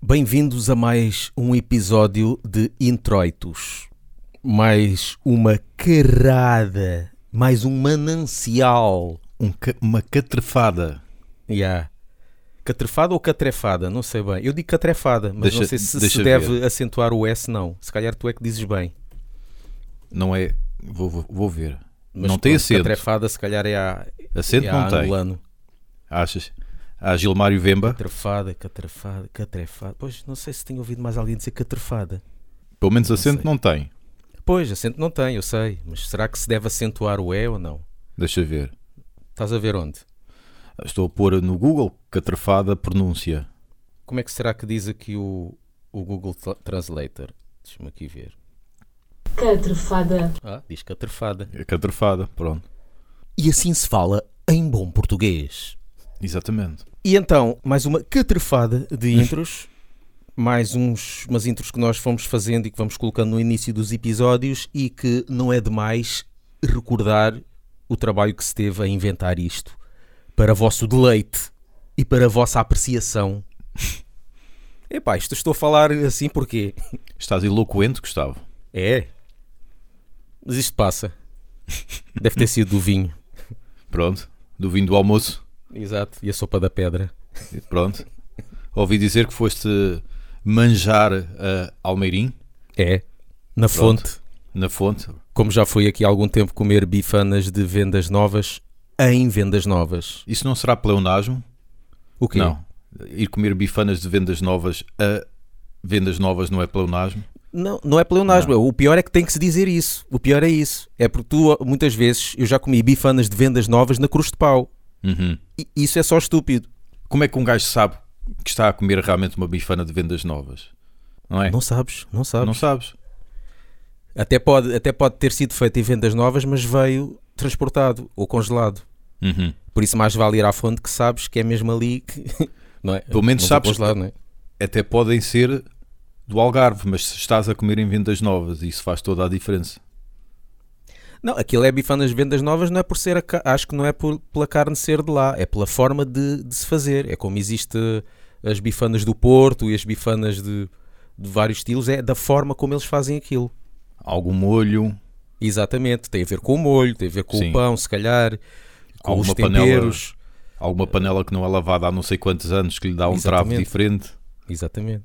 Bem-vindos a mais um episódio de Introitos. Mais uma carrada, mais um manancial. Um ca- uma catrefada. Yeah. Catrefada ou catrefada? Não sei bem. Eu digo catrefada, mas Deixa- não sei se se deve acentuar o S, não. Se calhar tu é que dizes bem. Não é. Vou, vou, vou ver. Mas não tem acento. Catrefada, se calhar é a, Acento é não a tem. angolano. Achas? Há Gilmário Vemba. Catrefada, catrefada, catrefada. Pois, não sei se tenho ouvido mais alguém dizer catrefada. Pelo menos acento sei. não tem. Pois, acento não tem, eu sei. Mas será que se deve acentuar o E ou não? Deixa ver. Estás a ver onde? Estou a pôr no Google catrefada pronúncia. Como é que será que diz aqui o, o Google Tra- Translator? Deixa-me aqui ver. Catrefada. Ah, diz catrefada. É Catrefada, pronto. E assim se fala em bom português. Exatamente. E então, mais uma catrefada de intros. mais uns, umas intros que nós fomos fazendo e que vamos colocando no início dos episódios e que não é demais recordar o trabalho que se teve a inventar isto para vosso deleite e para a vossa apreciação. Epá, isto estou a falar assim porquê? Estás eloquente, Gustavo. É. Mas isto passa. Deve ter sido do vinho. Pronto. Do vinho do almoço. Exato. E a sopa da pedra. Pronto. Ouvi dizer que foste manjar a Almeirim, É. Na Pronto. fonte. na fonte. Como já fui aqui há algum tempo comer bifanas de vendas novas em vendas novas. Isso não será pleonasmo? O quê? Não. Ir comer bifanas de vendas novas a vendas novas não é pleonasmo? Não, não é pleonasmo. O pior é que tem que se dizer isso. O pior é isso. É porque tu, muitas vezes, eu já comi bifanas de vendas novas na cruz de pau. Uhum. E isso é só estúpido. Como é que um gajo sabe que está a comer realmente uma bifana de vendas novas? Não é? Não sabes, não sabes. Não sabes. Até, pode, até pode ter sido feito em vendas novas, mas veio transportado ou congelado. Uhum. Por isso mais vale ir à fonte que sabes que é mesmo ali que... Não é? Pelo menos Não sabes- congelado, não é? Até podem ser do Algarve, mas se estás a comer em vendas novas, isso faz toda a diferença. Não, aquilo é bifanas de vendas novas, não é por ser a acho que não é por, pela carne ser de lá, é pela forma de, de se fazer. É como existe as bifanas do Porto e as bifanas de, de vários estilos, é da forma como eles fazem aquilo. Algum molho, Exatamente, tem a ver com o molho, tem a ver com Sim. o pão, se calhar, com Alguma os temperos. alguma panela que não é lavada há não sei quantos anos que lhe dá um travo Exatamente. diferente. Exatamente.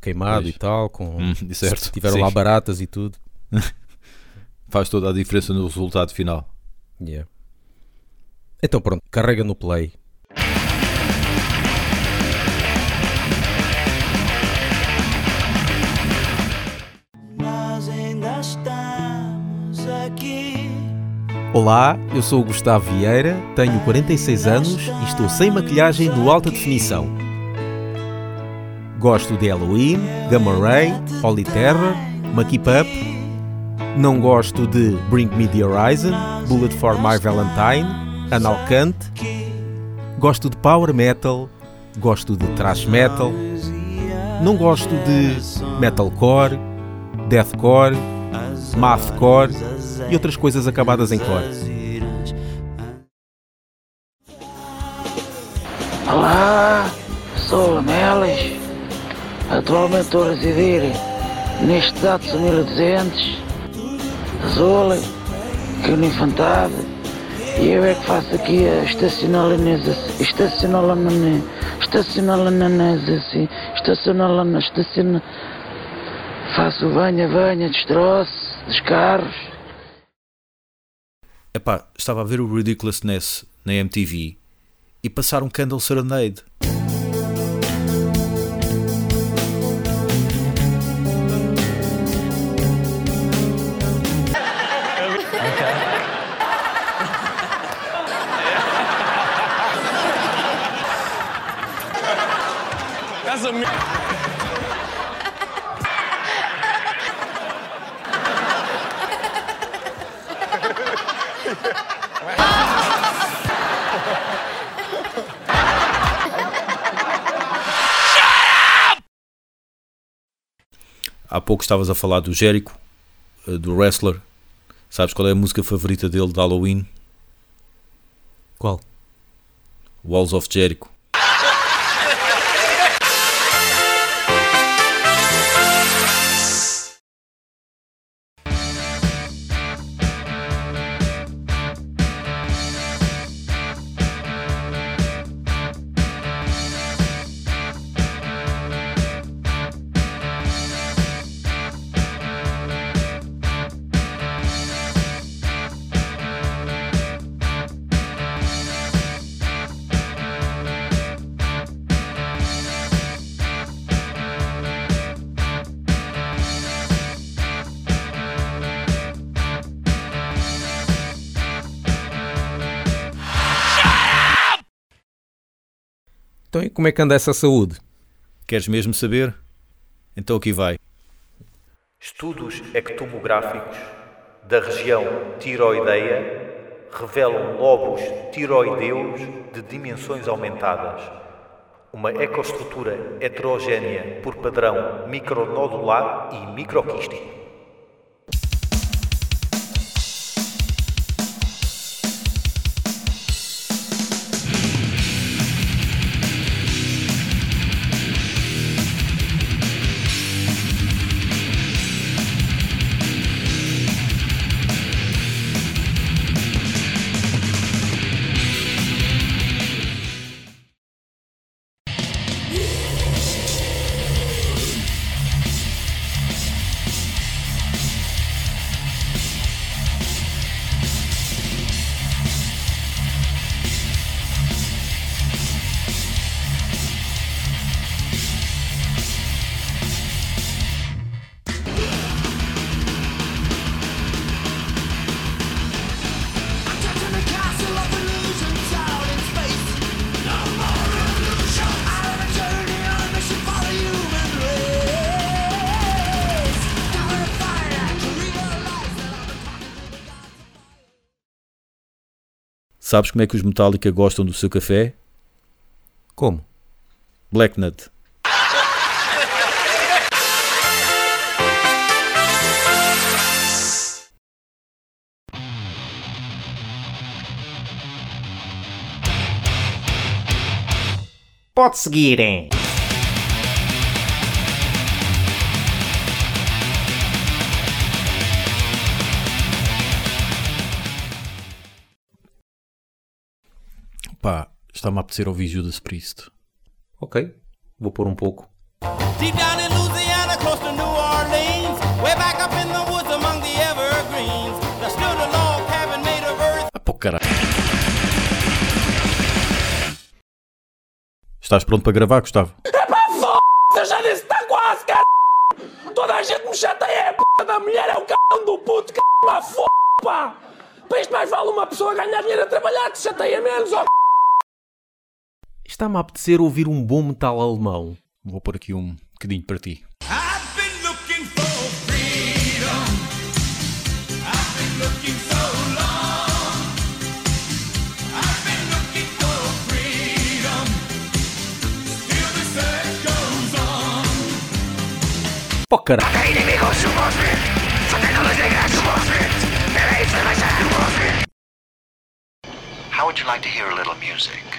Queimado Pois. e tal, com Hum, certo. tiveram Sim. lá baratas e tudo. Faz toda a diferença no resultado final. Yeah. Então pronto, carrega no play. Nós ainda estamos aqui. Olá, eu sou o Gustavo Vieira, tenho 46 anos e estou sem maquilhagem no alta definição. Gosto de Halloween, Gamma Ray, Holy Terror, Maki Pup. Não gosto de Bring Me the Horizon, Bullet for My Valentine, Analcant. Gosto de Power Metal, gosto de Thrash Metal. Não gosto de Metalcore, Deathcore, Mathcore e outras coisas acabadas em core. Olá, sou Lamelas. Atualmente estou a residir neste Datsun 1200 Azul, que no Infantado. E eu é que faço aqui a. Estacionalização. Estacionalização. Estacionalização. Estaciona... Faço banha, banha, destroço dos carros. Epá, estava a ver o Ridiculousness na MTV e passaram Candle Serenade. Há pouco estavas a falar do Jericho, eh, do wrestler. Sabes qual é a música favorita dele de Halloween? Qual? Walls of Jericho. Então, e como é que anda essa saúde? Queres mesmo saber? Então aqui vai. Estudos ectomográficos da região tiroideia revelam lobos tiroideus de dimensões aumentadas, uma ecoestrutura heterogênea por padrão micronodular e microquístico. Sabes como é que os Metallica gostam do seu café? Como? Black Nut. Pode seguir, Pá, está-me a apetecer ouvir Judas Priest. Ok, vou pôr um pouco. Deep down in Louisiana, close to New Orleans, way back up in the woods among the evergreens, there stood a log cabin made of earth. Ah, pô, caralho. Estás pronto para gravar, Gustavo? Eu já disse, está quase, cara. Toda a gente me chateia, é a p da mulher, é o c do puto, c f pá. Para isto mais vale uma pessoa ganhar dinheiro a trabalhar que se chateia menos, ó. Está-me a apetecer ouvir um bom metal alemão. Vou pôr aqui um bocadinho para ti. I've been looking for freedom. I've been looking so long. I've been looking for freedom. Still the search goes on. Pô, caralho. How would you like to hear a little music?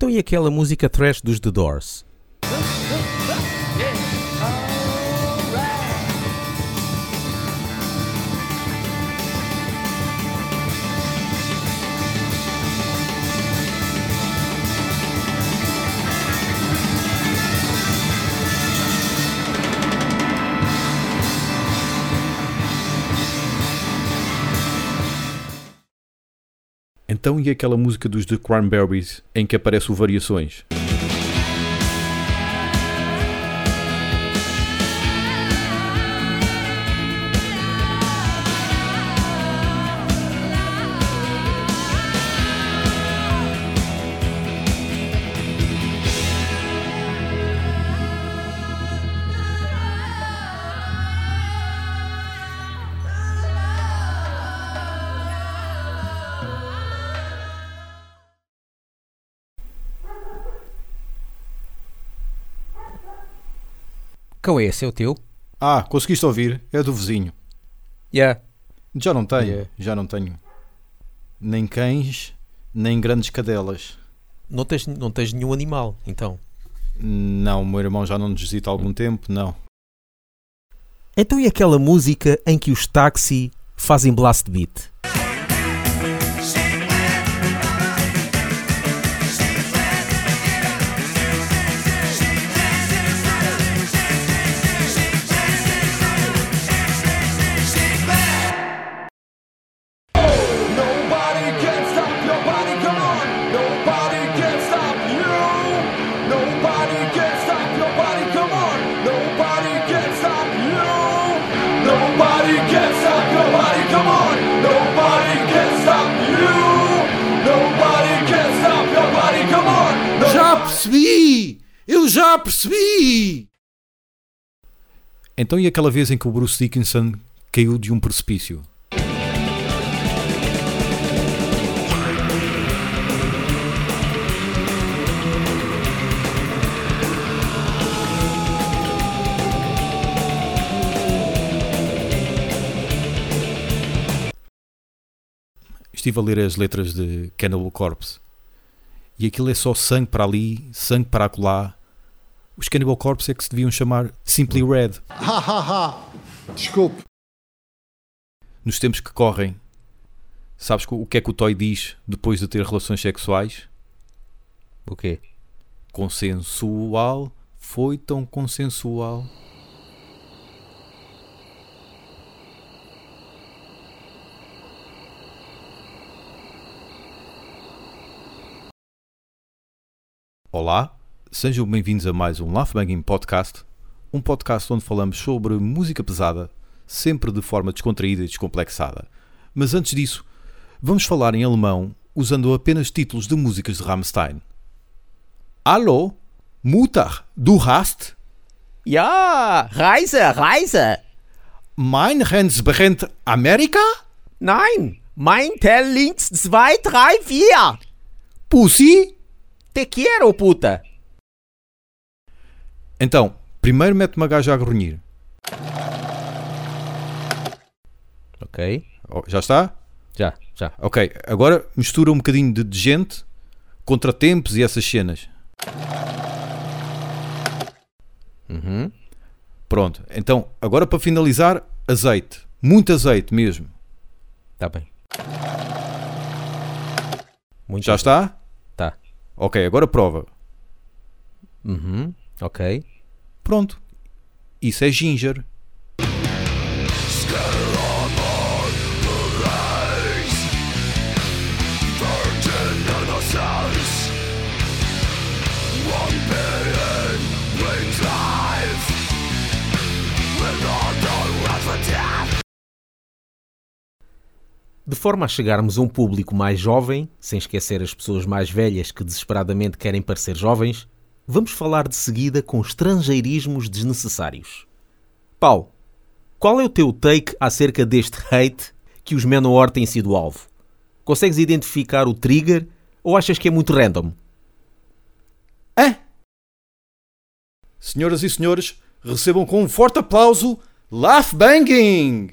Então e aquela música trash dos The Doors? Então e aquela música dos The Cranberries em que aparece o Variações? Qual é esse? É o teu? Ah, conseguiste ouvir? É do vizinho. Yeah. Já não tenho, Yeah. já não tenho. Nem cães, nem grandes cadelas. Não tens, não tens nenhum animal, então. Não, o meu irmão já não nos visita há algum tempo, não. Então e aquela música em que os táxi fazem blast beat? Então e aquela vez em que o Bruce Dickinson caiu de um precipício? Estive a ler as letras de Cannibal Corpse e aquilo é só sangue para ali, sangue para acolá. Os Cannibal Corpse é que se deviam chamar Simply Red. Ha ha ha! Desculpe. Nos tempos que correm, sabes o que é que o Toy diz depois de ter relações sexuais? O quê? Consensual, foi tão consensual. Olá, sejam bem-vindos a mais um Laugh Banging Podcast, um podcast onde falamos sobre música pesada, sempre de forma descontraída e descomplexada. Mas antes disso, vamos falar em alemão usando apenas títulos de músicas de Rammstein. Hallo, Mutter, du hast Ja, Reise, Reise. mein Hans brennt Amerika? Nein, mein Tel links 2, 3, 4. Pussy? Te quiero, puta. Então, primeiro mete uma gaja a grunhir. Ok. Oh, já está? Já, já. Ok, agora mistura um bocadinho de, de gente, contratempos e essas cenas. Uhum. Pronto, então, agora para finalizar, azeite. Muito azeite mesmo. Tá bem. Muito Já está? Tá. Ok, agora prova. Uhum. Ok. Pronto. Isso é ginger. De forma a chegarmos a um público mais jovem, sem esquecer as pessoas mais velhas que desesperadamente querem parecer jovens, vamos falar de seguida com estrangeirismos desnecessários. Paulo, qual é o teu take acerca deste hate que os Manowar têm sido alvo? Consegues identificar o trigger ou achas que é muito random? Senhoras e senhores, recebam com um forte aplauso Laugh Banging!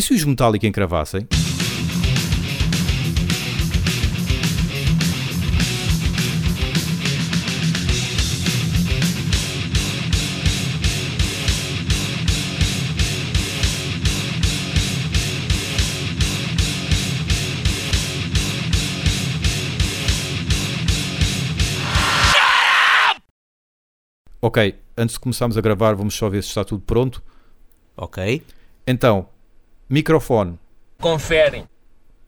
E se os Metallica encravassem? Ok, antes de começarmos a gravar, vamos só ver se está tudo pronto. Ok. Então, microfone, Conferem,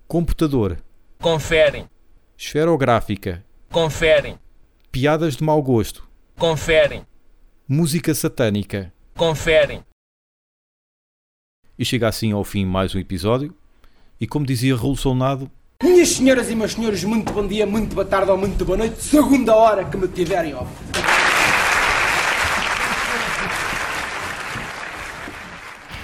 computador, conferem, esferográfica, conferem, piadas de mau gosto, conferem, música satânica. conferem. E chega assim ao fim mais um episódio. E como dizia Raul Minhas senhoras e meus senhores, muito bom dia, muito boa tarde ou muito boa noite, segunda hora que me tiverem óbvio.